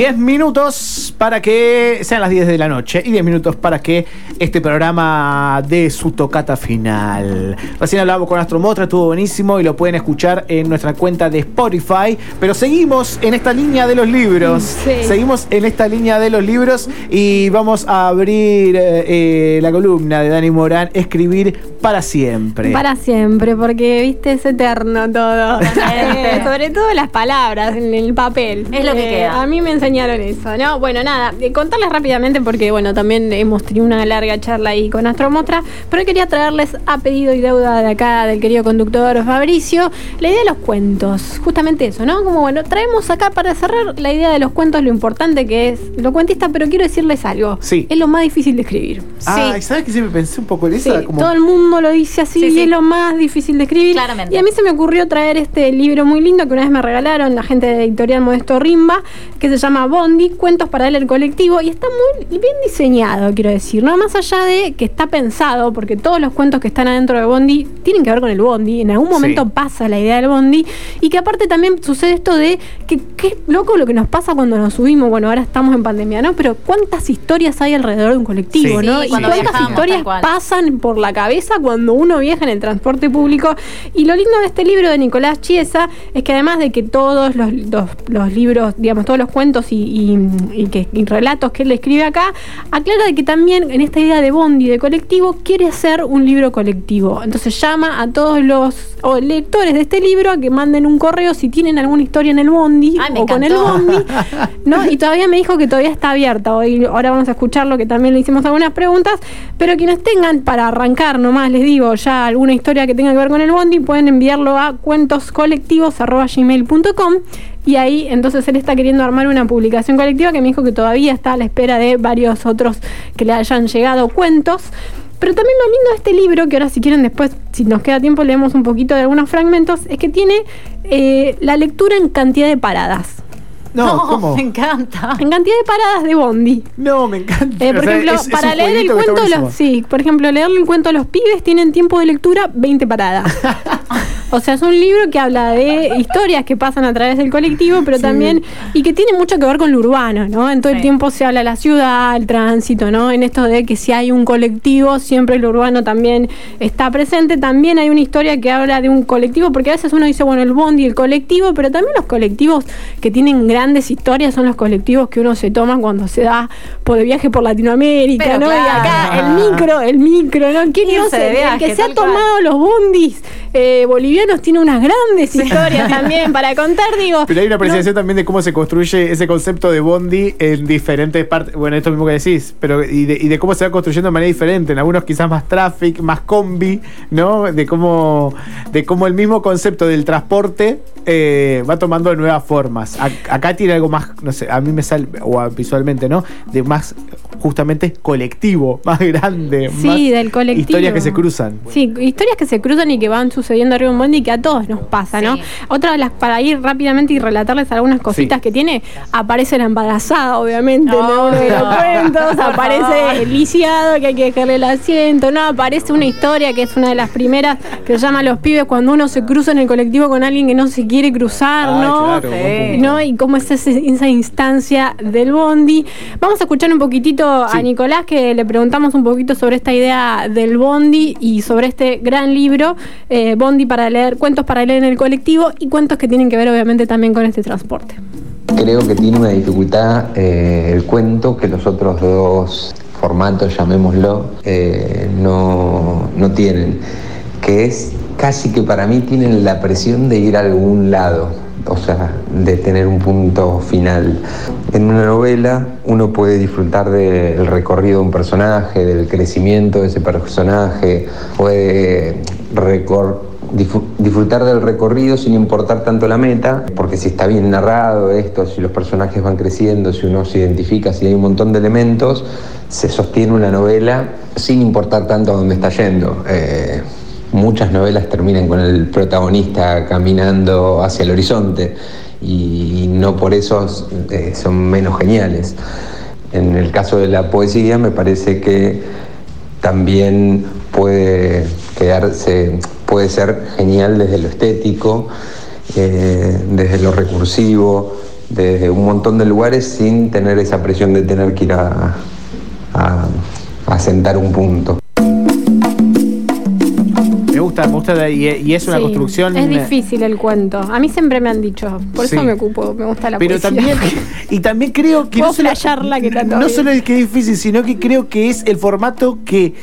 10 minutos para que sean las 10 de la noche y 10 minutos para que este programa dé su tocata final. Recién hablábamos con Astro Motra, estuvo buenísimo y lo pueden escuchar en nuestra cuenta de Spotify. Pero seguimos en esta línea de los libros. Seguimos en esta línea de los libros y vamos a abrir eh, eh, la columna de Dani Morán, Escribir para siempre. Para siempre, porque viste, es eterno todo. Eh, sobre todo las palabras en el papel. Es lo que queda. A mí me enseñaron eso, ¿no? Bueno, nada, contarles rápidamente porque, bueno, también hemos tenido una larga charla ahí con Astromotra, pero quería traerles a pedido y deuda de acá del querido conductor Fabricio la idea de los cuentos. Justamente eso, ¿no? Como, bueno, traemos acá para cerrar la idea de los cuentos, lo importante que es lo cuentista, pero quiero decirles algo. Sí. Es lo más difícil de escribir. Ah, ¿sabes que siempre pensé un poco en eso? Sí, todo el mundo lo dice así y es lo más difícil de escribir. Claramente. Y a mí se me ocurrió traer este libro muy lindo que una vez me regalaron la gente de Editorial Modesto Rimba, que se llama Bondi, Cuentos para leer el colectivo, y está muy bien diseñado, quiero decir, ¿no? Más allá de que está pensado, porque todos los cuentos que están adentro de Bondi tienen que ver con el Bondi, en algún momento pasa la idea del Bondi, y que aparte también sucede esto de que qué loco lo que nos pasa cuando nos subimos, bueno, ahora estamos en pandemia, ¿no? Pero cuántas historias hay alrededor de un colectivo, Sí. ¿no? Sí, y cuántas viajamos, historias pasan por la cabeza cuando uno viaja en el transporte público. Y lo lindo de este libro de Nicolás Chiesa es que además de que todos los, los- los libros, digamos, todos los cuentos y, y- y que, y relatos que él escribe acá, aclara de que también en esta idea de Bondi, de colectivo, quiere hacer un libro colectivo. Entonces llama a todos los o lectores de este libro a que manden un correo si tienen alguna historia en el Bondi Ay, o con el. Bondi. ¿no? Y todavía me dijo que todavía está abierta. Hoy, ahora vamos a escucharlo, que también le hicimos algunas preguntas. Pero quienes tengan, para arrancar nomás, les digo, ya alguna historia que tenga que ver con el Bondi, pueden enviarlo a cuentoscolectivos.gmail.com y ahí entonces él está queriendo armar una publicación colectiva que me dijo que todavía está a la espera de varios otros que le hayan llegado cuentos. Pero también lo lindo de este libro, que ahora si quieren después, si nos queda tiempo, leemos un poquito de algunos fragmentos, es que tiene eh, la lectura en cantidad de paradas. No, ¿cómo? me encanta. En cantidad de paradas de Bondi. No, me encanta. Eh, por O sea, ejemplo, es- es para leer el cuento de los. Sí, por ejemplo, leerle el cuento a los pibes tienen tiempo de lectura 20 paradas. o sea, es un libro que habla de historias que pasan a través del colectivo, pero también. y que tiene mucho que ver con lo urbano, ¿no? En todo el tiempo se habla de la ciudad, el tránsito, ¿no? En esto de que si hay un colectivo, siempre lo urbano también está presente. También hay una historia que habla de un colectivo, porque a veces uno dice, bueno, el bondi, el colectivo, pero también los colectivos que tienen grandes historias son los colectivos que uno se toma cuando se da por de viaje por Latinoamérica, Pero ¿no? Y acá el micro, el micro, ¿no? ¿Quién no se de viaje, el que se ha cual. tomado los bondis eh, bolivianos tiene unas grandes historias también para contar, digo. Pero hay una no- apreciación también de cómo se construye ese concepto de Bondi en diferentes partes. Bueno, esto mismo que decís, pero y de, y de cómo se va construyendo de manera diferente. En algunos quizás más traffic, más combi, ¿no? De cómo, de cómo el mismo concepto del transporte eh, va tomando nuevas formas. Ac- acá tiene algo más, no sé, a mí me sale, o a- visualmente, ¿no? De más justamente colectivo, más grande. Sí, más del colectivo. Historias que se cruzan. Sí, historias que se cruzan y que van sucediendo arriba de un y que a todos nos pasa, ¿no? Sí. Otra de las, para ir rápidamente y relatarles algunas cositas Sí. que tiene, aparece la embarazada, obviamente, en No, uno de los no. cuentos, Por favor. aparece el lisiado, que hay que dejarle el asiento, ¿no? Aparece una historia que es una de las primeras que se llama Los pibes cuando uno se cruza en el colectivo con alguien que no se quiere cruzar, Ay, ¿no? claro. ¿no? Y cómo es ese- esa instancia del bondi. Vamos a escuchar un poquitito a. Nicolás, que le preguntamos un poquito sobre esta idea del bondi y sobre este gran libro, eh, Bondi para leer, cuentos para leer en el colectivo y cuentos que tienen que ver obviamente también con este transporte. Creo que tiene una dificultad eh, el cuento que los otros dos formatos, llamémoslo, eh, no, no tienen, que es casi que para mí tienen la presión de ir a algún lado, o sea, de tener un punto final. En una novela uno puede disfrutar del recorrido de un personaje, del crecimiento de ese personaje, puede recor- disfrutar del recorrido sin importar tanto la meta, porque si está bien narrado esto, si los personajes van creciendo, si uno se identifica, si hay un montón de elementos, se sostiene una novela sin importar tanto a dónde está yendo. Eh, muchas novelas terminan con el protagonista caminando hacia el horizonte y no por eso eh, son menos geniales. En el caso de la poesía me parece que también puede quedarse, puede ser genial desde lo estético, eh, desde lo recursivo, desde un montón de lugares sin tener esa presión de tener que ir a, a, a sentar un punto. Me gusta, me gusta y, y es una Sí, construcción. Es difícil el cuento. A mí siempre me han dicho. Por eso me ocupo, me gusta la Pero poesía. también, y también creo que Puedo no solo, que tanto no solo es que es difícil, sino que creo que es el formato que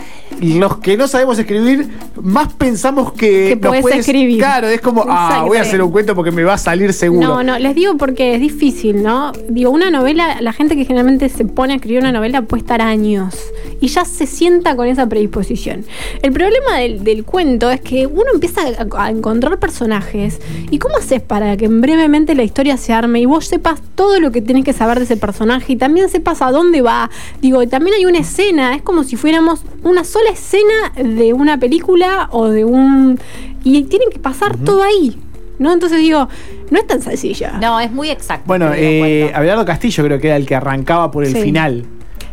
los que no sabemos escribir más pensamos que, Que nos podés puede- escribir. Claro, es como, ah, voy a hacer un cuento porque me va a salir seguro. No, no, les digo porque es difícil, ¿no? Digo, una novela, la gente que generalmente se pone a escribir una novela puede estar años y ya se sienta con esa predisposición. El problema del, del cuento es que uno empieza a, a encontrar personajes y ¿cómo haces para que brevemente la historia se arme y vos sepas todo lo que tenés que saber de ese personaje y también sepas a dónde va? Digo, también hay una escena, es como si fuéramos una sola escena de una película o de un... Y tienen que pasar todo ahí. ¿No? Entonces digo, no es tan sencilla. No, es muy exacto. Bueno, eh. Abelardo Castillo creo que era el que arrancaba por el Sí. final.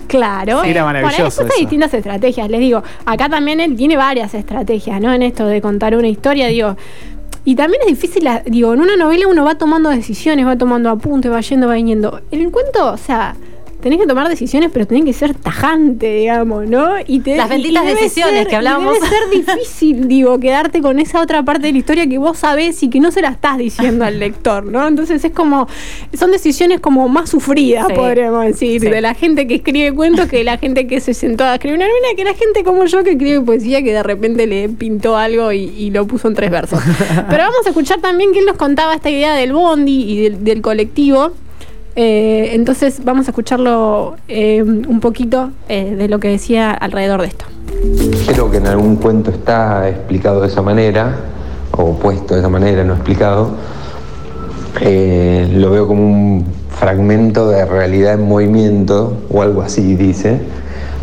Claro. Sí, era maravilloso Bueno, después hay distintas estrategias. Les digo, acá también él tiene varias estrategias, ¿no? En esto de contar una historia, digo. Y también es difícil, la- digo, en una novela uno va tomando decisiones, va tomando apuntes, va yendo, va viniendo. En el cuento, o sea, tenés que tomar decisiones, pero tenés que ser tajante, digamos, ¿no? Y te, Las benditas decisiones ser- que hablábamos. Debe ser difícil, digo, quedarte con esa otra parte de la historia que vos sabés y que no se la estás diciendo al lector, ¿no? Entonces es como, son decisiones como más sufridas, Sí. podríamos decir, Sí. de la gente que escribe cuentos que de la gente que se sentó a escribir una novela, que la gente como yo que escribe poesía que de repente le pintó algo y, y lo puso en tres versos. Pero vamos a escuchar también que él nos contaba esta idea del bondi y del, del colectivo. Eh, entonces vamos a escucharlo eh, un poquito eh, de lo que decía alrededor de esto. Creo que en algún cuento está explicado de esa manera, o puesto de esa manera, no explicado. Lo veo como un fragmento de realidad en movimiento, o algo así dice,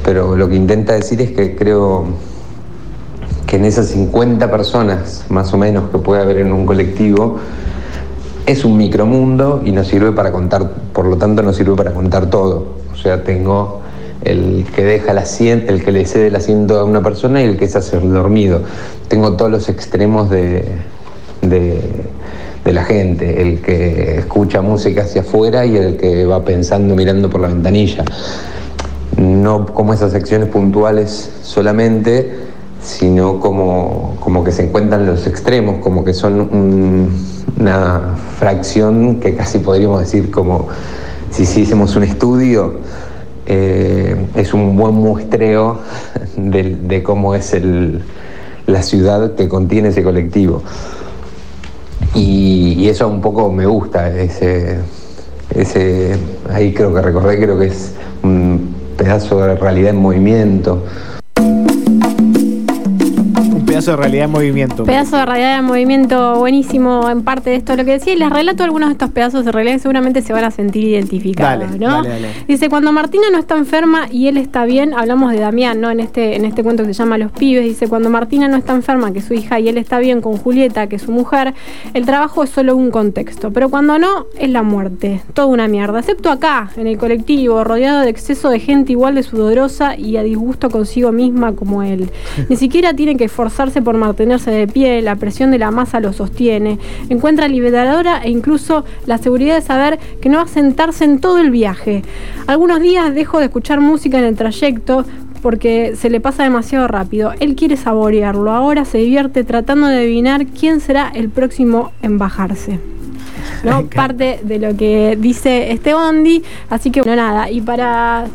pero lo que intenta decir es que creo que en esas 50 personas, más o menos, que puede haber en un colectivo, es un micromundo y nos sirve para contar, por lo tanto nos sirve para contar todo. O sea, tengo el que deja el asiento, el que le cede el asiento a una persona y el que se hace el dormido. Tengo todos los extremos de, de, de la gente, el que escucha música hacia afuera y el que va pensando mirando por la ventanilla. No como esas secciones puntuales solamente, sino como, como que se encuentran los extremos, como que son un- una fracción que casi podríamos decir como si hiciésemos un estudio, eh, es un buen muestreo de, de cómo es el- la ciudad que contiene ese colectivo. Y, y eso un poco me gusta, ese, ese, ahí creo que recordé, creo que es un pedazo de realidad en movimiento. Pedazo de realidad en movimiento. Pedazo de realidad de movimiento buenísimo en parte de esto lo que decía y les relato algunos de estos pedazos de realidad que seguramente se van a sentir identificados, Dale, ¿no? dale, dale. Dice, cuando Martina no está enferma y él está bien, hablamos de Damián, ¿no? En este, en este cuento que se llama Los pibes, dice, cuando Martina no está enferma, que su hija, y él está bien con Julieta, que es su mujer, el trabajo es solo un contexto, pero cuando no, es la muerte, toda una mierda, excepto acá, en el colectivo, rodeado de exceso de gente igual de sudorosa y a disgusto consigo misma como él. Ni siquiera tiene que esforzarse por mantenerse de pie, la presión de la masa lo sostiene. Encuentra liberadora e incluso la seguridad de saber que no va a sentarse en todo el viaje. Algunos días dejo de escuchar música en el trayecto porque se le pasa demasiado rápido. Él quiere saborearlo. Ahora se divierte tratando de adivinar quién será el próximo en bajarse. ¿no? Parte de lo que dice este Bondi. Así que, bueno, nada. Y para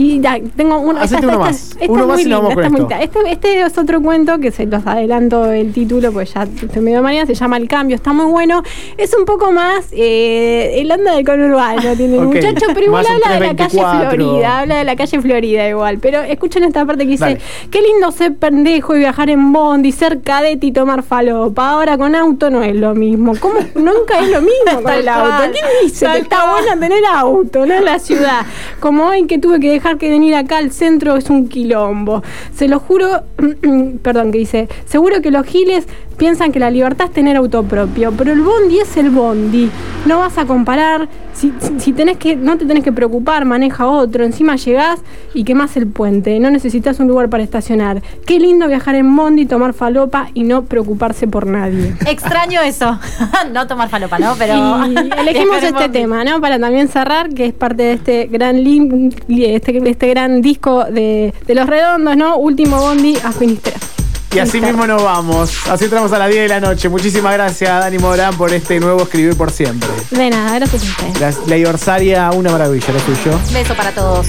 Y ya, tengo uno. Hacete uno más. Uno es más muy y nos vamos linda, con esta muy esto. linda. Este, este es otro cuento que se los adelanto el título, pues ya estoy medio mañana, se llama El Cambio, está muy bueno. Es un poco más eh, el anda del conurbano, tiene el muchacho, pero igual habla de la calle 324. Florida, habla de la calle Florida igual. Pero escuchen esta parte que dice, Dale. qué lindo ser pendejo y viajar en bondi, ser cadete y tomar falopa. Ahora con auto no es lo mismo. ¿Cómo? Nunca es lo mismo con el auto. ¿Quién dice que está bueno tener auto, no en la ciudad? Como hoy que tuve que dejar que venir acá al centro es un quilombo. Se lo juro, perdón, que dice, seguro que los giles piensan que la libertad es tener auto propio, pero el bondi es el bondi. No vas a comparar, si, si- tenés que, no te tenés que preocupar, maneja otro, encima llegás y quemás el puente, no necesitas un lugar para estacionar. Qué lindo viajar en bondi, tomar falopa y no preocuparse por nadie. Extraño eso. no tomar falopa, ¿no? Pero. Y elegimos este tema, ¿no? Para también cerrar, que es parte de este gran este, este gran disco de, de los redondos, ¿no? Último Bondi a Finisterre. Y así mismo nos vamos. Así entramos a las 10 de la noche. Muchísimas gracias, Dani Morán, por este nuevo escribir por siempre. De nada, gracias a ustedes. La, la Iorsaria, una maravilla, lo tuyo. Beso para todos.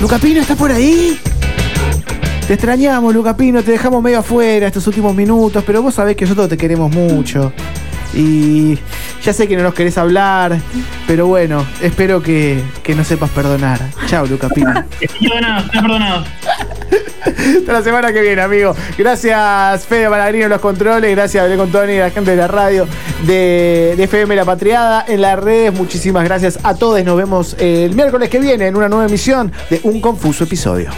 Luca Pino, ¿estás por ahí? Te extrañamos, Luca Pino, te dejamos medio afuera estos últimos minutos, pero vos sabés que nosotros te queremos mucho. Y ya sé que no nos querés hablar, pero bueno, espero que, que nos sepas perdonar. Chao, Luca Pino. Estoy perdonado, estoy perdonado. Hasta la semana que viene, amigo. Gracias, Fede Malagrino en los controles. Gracias, Belén Contoni, la gente de la radio de, de FM La Patriada. En las redes, muchísimas gracias a todos. Nos vemos el miércoles que viene en una nueva emisión de Un Confuso Episodio.